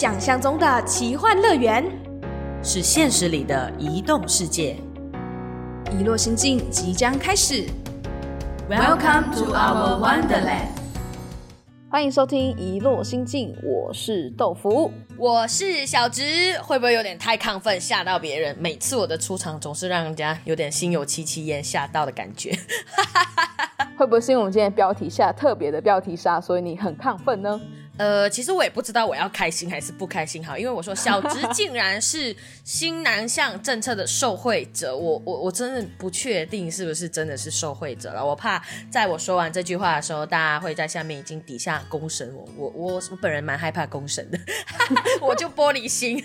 想象中的奇幻乐园，是现实里的移动世界。遗落心境即将开始。Welcome to our wonderland。欢迎收听《遗落心境》，我是豆腐。我是小植，会不会有点太亢奋，吓到别人？每次我的出场总是让人家有点心有戚戚焉，吓到的感觉。会不会是因为我们今天标题下特别的标题杀，所以你很亢奋呢？呃，其实我也不知道我要开心还是不开心好，因为我说小直竟然是新南向政策的受惠者，我我我真的不确定是不是真的是受惠者了。我怕在我说完这句话的时候，大家会在下面已经底下公审我，我我我本人蛮害怕公审的，我就玻璃心。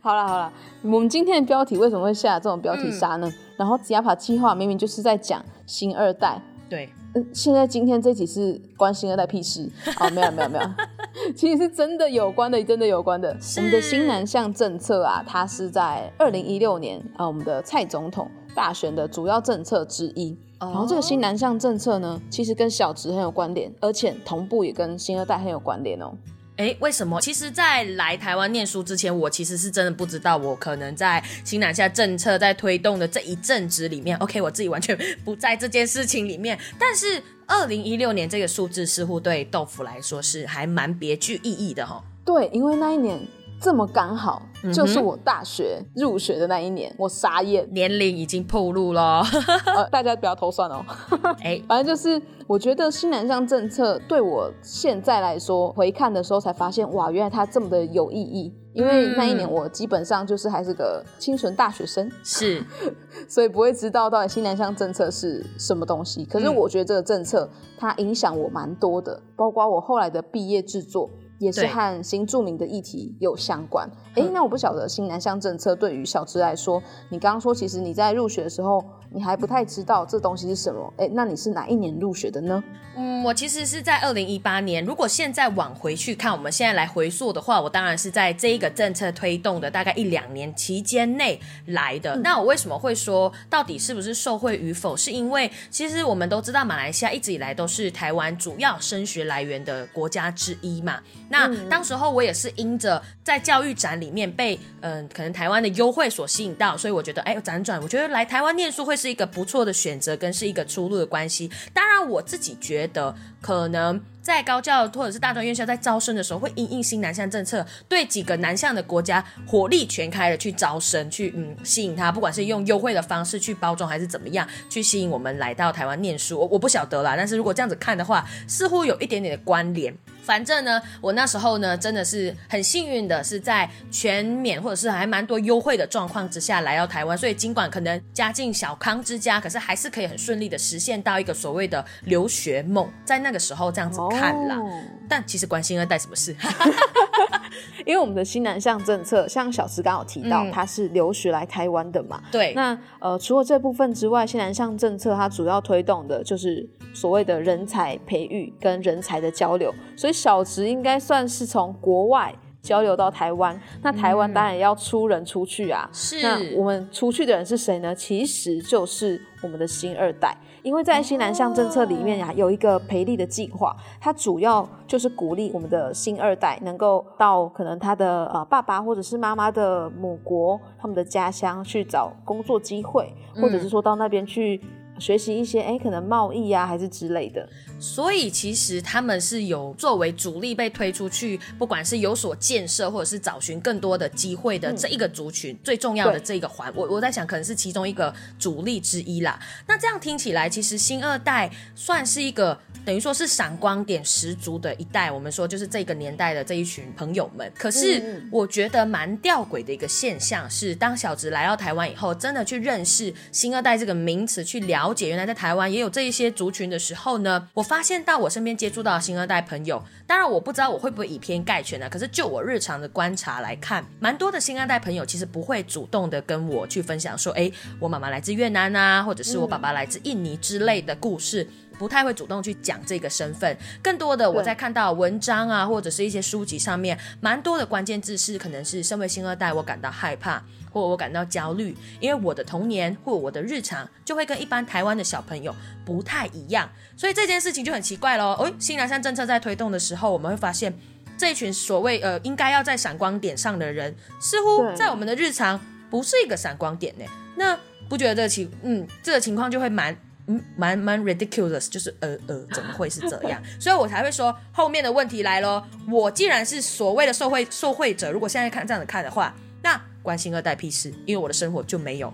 好了好了，我们今天的标题为什么会下这种标题杀呢？然后吉亚帕计划明明就是在讲新二代，对，嗯，现在今天这集是关新二代屁事哦，没有没有没有，其实是真的有关的，真的有关的。我们的新南向政策啊，它是在二零一六年啊，我们的蔡总统大选的主要政策之一。然后这个新南向政策呢，其实跟小值很有关联，而且同步也跟新二代很有关联哦。哎，为什么？其实，在来台湾念书之前，我其实是真的不知道，我可能在新南下政策在推动的这一阵子里面，OK，我自己完全 不在这件事情里面。但是，二零一六年这个数字似乎对豆腐来说是还蛮别具意义的哈。对，因为那一年这么刚好，就是我大学入学的那一年，我傻眼，年龄已经暴露了。呃，大家不要偷算哦。哎，反正就是，我觉得新南向政策对我现在来说，回看的时候才发现，哇，原来它这么的有意义。因为那一年我基本上就是还是个清纯大学生，是，所以不会知道到底新南向政策是什么东西。可是我觉得这个政策它影响我蛮多的，包括我后来的毕业制作。也是和新著名的议题有相关。哎、那我不晓得新南向政策对于小资来说，你刚刚说其实你在入学的时候，你还不太知道这东西是什么。哎，那你是哪一年入学的呢？嗯，我其实是在二零一八年。如果现在往回去看，我们现在来回溯的话，我当然是在这一个政策推动的大概一两年期间内来的。那我为什么会说到底是不是受惠与否？是因为其实我们都知道，马来西亚一直以来都是台湾主要升学来源的国家之一嘛。那当时候我也是因着在教育展里面被嗯、呃、可能台湾的优惠所吸引到，所以我觉得哎辗转，我觉得来台湾念书会是一个不错的选择，跟是一个出路的关系。当然我自己觉得可能。在高教或者是大专院校在招生的时候，会因应新南向政策，对几个南向的国家火力全开的去招生，去嗯吸引他，不管是用优惠的方式去包装，还是怎么样，去吸引我们来到台湾念书。我我不晓得啦，但是如果这样子看的话，似乎有一点点的关联。反正呢，我那时候呢，真的是很幸运的，是在全免或者是还蛮多优惠的状况之下来到台湾，所以尽管可能家境小康之家，可是还是可以很顺利的实现到一个所谓的留学梦。在那个时候这样子看啦，哦但其实关心二代什么事？因为我们的新南向政策，像小池刚好提到，嗯是留学来台湾的嘛。对，那呃，除了这部分之外，新南向政策它主要推动的就是所谓的人才培育跟人才的交流，所以小植应该算是从国外交流到台湾。那台湾当然也要出人出去啊。是那我们出去的人是谁呢？其实就是我们的新二代。因为在新南向政策里面呀、有一个培力的计划，它主要就是鼓励我们的新二代能够到可能他的呃爸爸或者是妈妈的母国，他们的家乡去找工作机会，或者是说到那边去学习一些哎可能贸易啊还是之类的。所以其实他们是有作为主力被推出去，不管是有所建设或者是找寻更多的机会的这一个族群，最重要的这一个环，我我在想可能是其中一个主力之一啦。那这样听起来，其实新二代算是一个等于说是闪光点十足的一代。我们说就是这个年代的这一群朋友们。可是嗯我觉得蛮吊诡的一个现象是，当小直来到台湾以后，真的去认识新二代这个名词，去了解原来在台湾也有这一些族群的时候呢，我发现到我身边接触到的新二代朋友，当然我不知道我会不会以偏概全呢、可是就我日常的观察来看，蛮多的新二代朋友其实不会主动的跟我去分享说，哎，我妈妈来自越南啊，或者是我爸爸来自印尼之类的故事。不太会主动去讲这个身份，更多的我在看到文章啊，或者是一些书籍上面，蛮多的关键字是可能是身为新二代，我感到害怕，或我感到焦虑，因为我的童年或我的日常就会跟一般台湾的小朋友不太一样，所以这件事情就很奇怪喽。哦，新南向政策在推动的时候，我们会发现。这一群所谓呃应该要在闪光点上的人，似乎在我们的日常不是一个闪光点呢。那不觉得这个情嗯这个情况就会蛮嗯蛮蛮 ridiculous，就是呃呃怎么会是这样？所以我才会说后面的问题来咯。我既然是所谓的受贿受贿者，如果现在看这样子看的话，那关心二代屁事，因为我的生活就没有。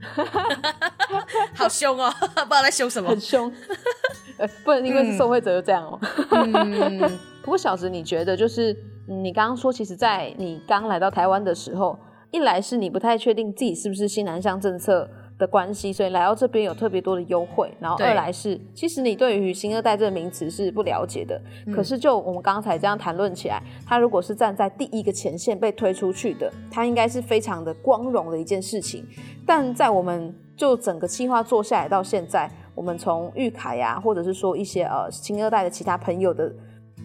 好凶哦，不知道在凶什么很。凶，呃，不能因为是受贿者就这样哦。嗯，不过小直，你觉得就是嗯你刚刚说，其实，在你刚来到台湾的时候，一来是你不太确定自己是不是新南向政策的关系，所以来到这边有特别多的优惠，然后二来是其实你对于新二代这个名词是不了解的。可是就我们刚才这样谈论起来，他如果是站在第一个前线被推出去的，他应该是非常的光荣的一件事情。但在我们就整个计划做下来到现在，我们从玉凯呀、或者是说一些呃新二代的其他朋友的，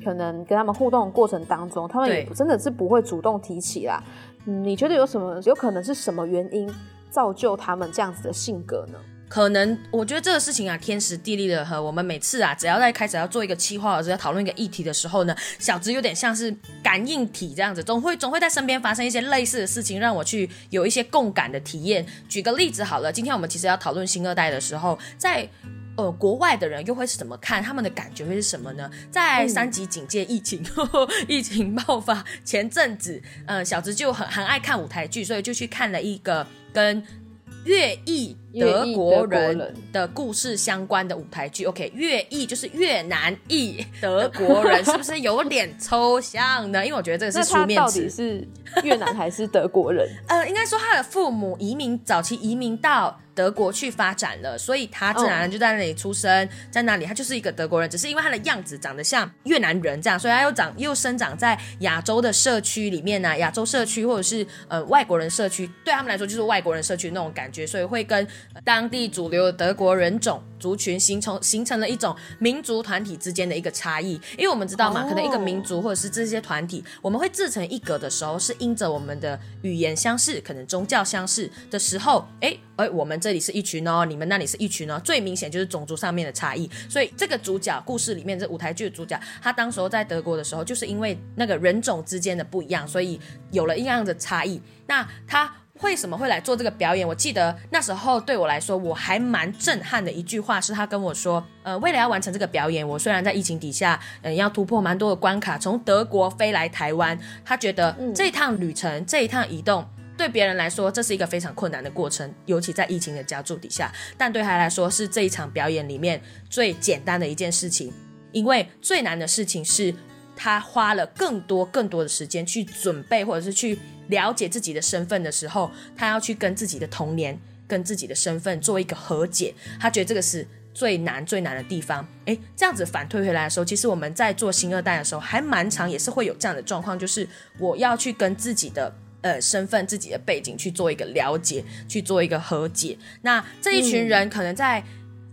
可能跟他们互动的过程当中，他们也对真的是不会主动提起啦。嗯，你觉得有什么有可能是什么原因造就他们这样子的性格呢？可能我觉得这个事情啊，天时地利的和。我们每次啊，只要在开始要做一个企划或者要讨论一个议题的时候呢，小直有点像是感应体这样子，总会总会在身边发生一些类似的事情，让我去有一些共感的体验。举个例子好了，今天我们其实要讨论新二代的时候，在呃，国外的人又会是怎么看？他们的感觉会是什么呢？在三级警戒疫情、疫情爆发前阵子，呃，小直就很很爱看舞台剧，所以就去看了一个跟越裔德国国人人的故事相关的舞台剧。OK，越裔就是越南裔德国人，是不是有点抽象呢？因为我觉得这个是书面那他到底词。是越南还是德国人？呃，应该说他的父母移民早期移民到德国去发展了，所以他自然而然就在那里出生，在那里他就是一个德国人，只是因为他的样子长得像越南人这样，所以他又长又生长在亚洲的社区里面呢、啊亚洲社区或者是呃外国人社区，对他们来说就是外国人社区那种感觉，所以会跟呃当地主流的德国人种族群形成形成了一种民族团体之间的一个差异，因为我们知道嘛，可能一个民族或者是这些团体，我们会自成一格的时候，是因着我们的语言相似，可能宗教相似的时候，哎哎，我们这里是一群哦，你们那里是一群哦，最明显就是种族上面的差异。所以这个主角故事里面这舞台剧的主角，他当时候在德国的时候，就是因为那个人种之间的不一样，所以有了一样的差异。那他。为什么会来做这个表演？我记得那时候对我来说，我还蛮震撼的一句话是他跟我说，呃，为了要完成这个表演，我虽然在疫情底下，嗯、要突破蛮多的关卡，从德国飞来台湾，他觉得这一趟旅程，这一趟移动。对别人来说，这是一个非常困难的过程，尤其在疫情的加注底下。但对他来说，是这一场表演里面最简单的一件事情，因为最难的事情是他花了更多更多的时间去准备，或者是去了解自己的身份的时候，他要去跟自己的童年、跟自己的身份做一个和解。他觉得这个是最难最难的地方。诶，这样子反推回来的时候，其实我们在做新二代的时候，还蛮长，也是会有这样的状况，就是我要去跟自己的。呃，身份自己的背景去做一个了解，去做一个和解。那这一群人可能在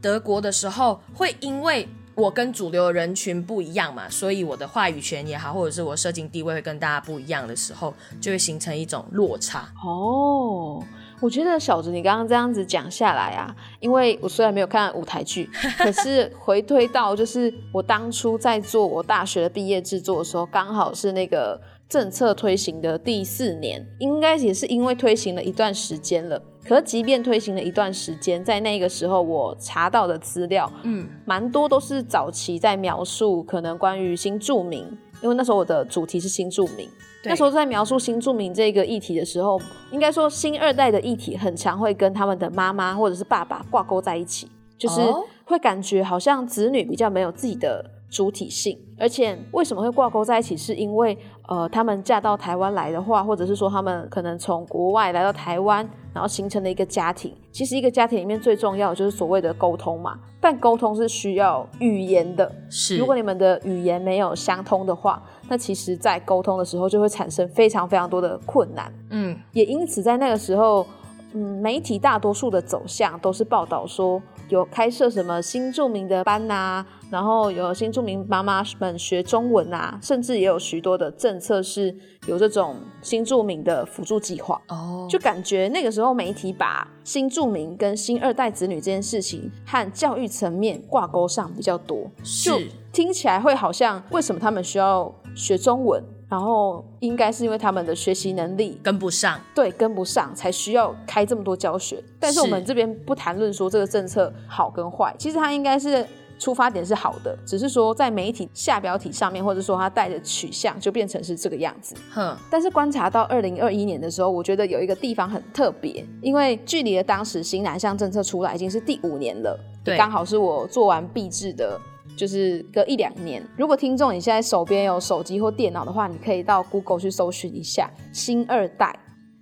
德国的时候，会因为我跟主流人群不一样嘛，所以我的话语权也好，或者是我社经地位会跟大家不一样的时候，就会形成一种落差。哦，我觉得小子，你刚刚这样子讲下来啊，因为我虽然没有看舞台剧，可是回推到就是我当初在做我大学的毕业制作的时候，刚好是那个政策推行的第四年，应该也是因为推行了一段时间了。可即便推行了一段时间，在那个时候我查到的资料，嗯，蛮多都是早期在描述可能关于新住民，因为那时候我的主题是新住民。那时候在描述新住民这个议题的时候，应该说新二代的议题很常会跟他们的妈妈或者是爸爸挂钩在一起，就是哦。会感觉好像子女比较没有自己的主体性，而且为什么会挂钩在一起，是因为呃，他们嫁到台湾来的话，或者是说他们可能从国外来到台湾，然后形成了一个家庭。其实一个家庭里面最重要的就是所谓的沟通嘛，但沟通是需要语言的。是如果你们的语言没有相通的话，那其实在沟通的时候就会产生非常非常多的困难。嗯也因此在那个时候，嗯，媒体大多数的走向都是报道说有开设什么新著名的班呐、然后有新住民妈妈们学中文啊，甚至也有许多的政策是有这种新住民的辅助计划。哦，就感觉那个时候媒体把新住民跟新二代子女这件事情和教育层面挂钩上比较多，是就听起来会好像为什么他们需要学中文？然后应该是因为他们的学习能力跟不上，对，跟不上才需要开这么多教学。但是我们这边不谈论说这个政策好跟坏，其实它应该是出发点是好的，只是说在媒体下标题上面，或者说它带的取向就变成是这个样子。哼。但是观察到二零二一年的时候，我觉得有一个地方很特别，因为距离的当时新南向政策出来已经是第五年了，对，刚好是我做完毕制的。就是隔一两年，如果听众你现在手边有手机或电脑的话，你可以到 Google 去搜寻一下“新二代”，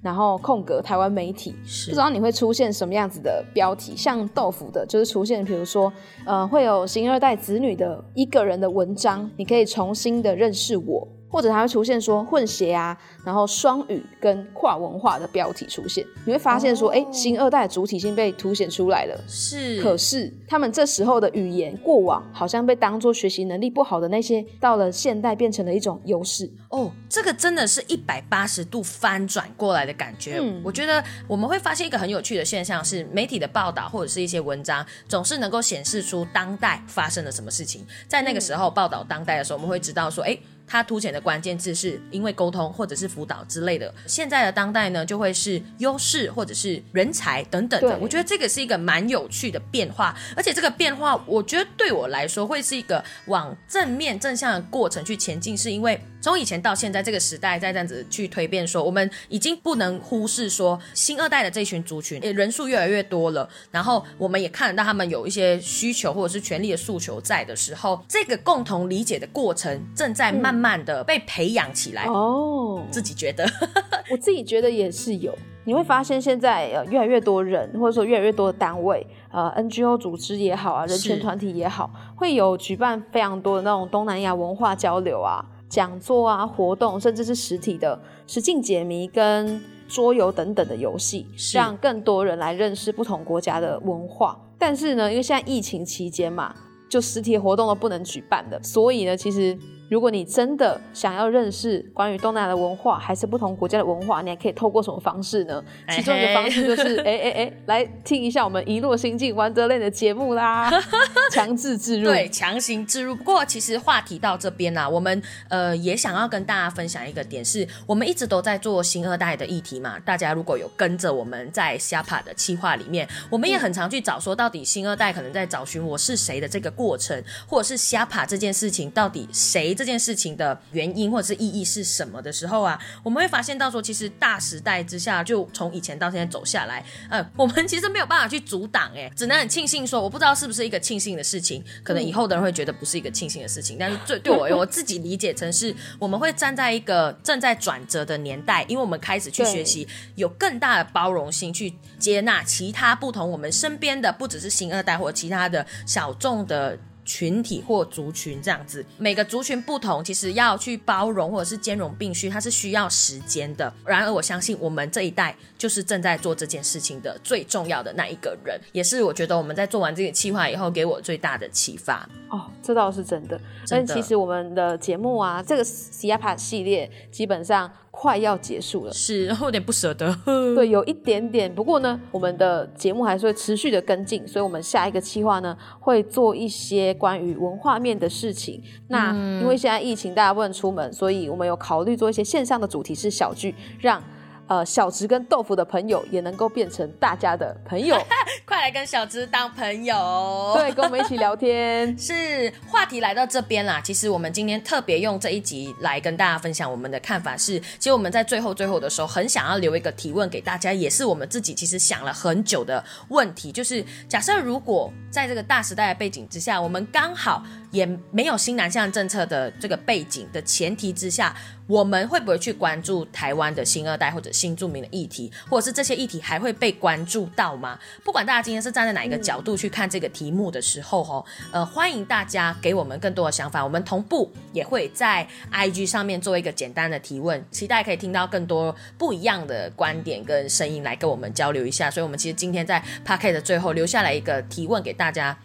然后空格台湾媒体，不知道你会出现什么样子的标题。像豆腐的，就是出现，比如说，呃，会有新二代子女的一个人的文章，你可以重新的认识我。或者它会出现说混血啊，然后双语跟跨文化的标题出现，你会发现说，哎，新二代主体性被凸显出来了。是，可是他们这时候的语言过往好像被当做学习能力不好的那些，到了现代变成了一种优势。哦，这个真的是一百八十度翻转过来的感觉。嗯，我觉得我们会发现一个很有趣的现象是，媒体的报道或者是一些文章总是能够显示出当代发生了什么事情。在那个时候报道当代的时候，我们会知道说，哎。它凸显的关键字是因为沟通或者是辅导之类的。现在的当代呢，就会是优势或者是人才等等的。我觉得这个是一个蛮有趣的变化，而且这个变化，我觉得对我来说会是一个往正面正向的过程去前进，是因为。从以前到现在这个时代，再这样子去推变，说我们已经不能忽视说新二代的这群族群，人数越来越多了。然后我们也看得到他们有一些需求或者是权利的诉求在的时候，这个共同理解的过程正在慢慢的被培养起来。哦，自己觉得，我自己觉得也是有。你会发现现在呃越来越多人，或者说越来越多的单位，呃 NGO 组织也好啊，人权团体也好，会有举办非常多的那种东南亚文化交流啊。讲座啊，活动，甚至是实体的实境解谜跟桌游等等的游戏，让更多人来认识不同国家的文化。但是呢，因为现在疫情期间嘛，就实体活动都不能举办的，所以呢，其实。如果你真的想要认识关于东南亚的文化，还是不同国家的文化，你还可以透过什么方式呢？其中一个方式就是，哎哎哎，来听一下我们一落心境玩德类的节目啦，强制置入，对，强行置入。不过其实话题到这边啦，我们呃也想要跟大家分享一个点，是我们一直都在做新二代的议题嘛。大家如果有跟着我们在 Sapa 的企划里面，我们也很常去找说，到底新二代可能在找寻我是谁的这个过程，或者是 Sapa 这件事情到底谁。这件事情的原因或者是意义是什么的时候啊，我们会发现到说，其实大时代之下，就从以前到现在走下来，呃，我们其实没有办法去阻挡，哎，只能很庆幸说，我不知道是不是一个庆幸的事情，可能以后的人会觉得不是一个庆幸的事情，但是最对我我自己理解成是，我们会站在一个正在转折的年代，因为我们开始去学习，有更大的包容心去接纳其他不同我们身边的，不只是新二代或者其他的小众的。群体或族群这样子，每个族群不同，其实要去包容或者是兼容并蓄，它是需要时间的。然而，我相信我们这一代就是正在做这件事情的最重要的那一个人，也是我觉得我们在做完这个计划以后，给我最大的启发。哦，这倒是真的。但其实我们的节目啊，这个 CIPA 系列基本上。快要结束了，是然后有点不舍得。对，有一点点。不过呢，我们的节目还是会持续的跟进，所以我们下一个计划呢，会做一些关于文化面的事情。那因为现在疫情，大家不能出门，所以我们有考虑做一些线上的主题式小剧，让。呃，小植跟豆腐的朋友也能够变成大家的朋友，快来跟小植当朋友，对，跟我们一起聊天。是话题来到这边啦，其实我们今天特别用这一集来跟大家分享我们的看法是，其实我们在最后最后的时候，很想要留一个提问给大家，也是我们自己其实想了很久的问题，就是假设如果在这个大时代的背景之下，我们刚好。也没有新南向政策的这个背景的前提之下，我们会不会去关注台湾的新二代或者新著名的议题，或者是这些议题还会被关注到吗？不管大家今天是站在哪一个角度去看这个题目的时候，哈，呃，欢迎大家给我们更多的想法。我们同步也会在 IG 上面做一个简单的提问，期待可以听到更多不一样的观点跟声音来跟我们交流一下。所以，我们其实今天在 p a k e t 的最后留下来一个提问给大家。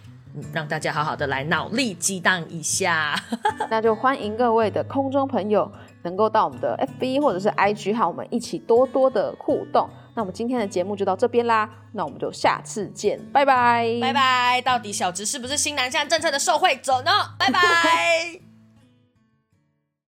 让大家好好的来脑力激荡一下，那就欢迎各位的空中朋友能够到我们的 FB 或者是 IG 和我们一起多多的互动。那我们今天的节目就到这边啦，那我们就下次见，拜拜，拜拜。到底小植是不是新南向政策的受惠者呢？拜拜。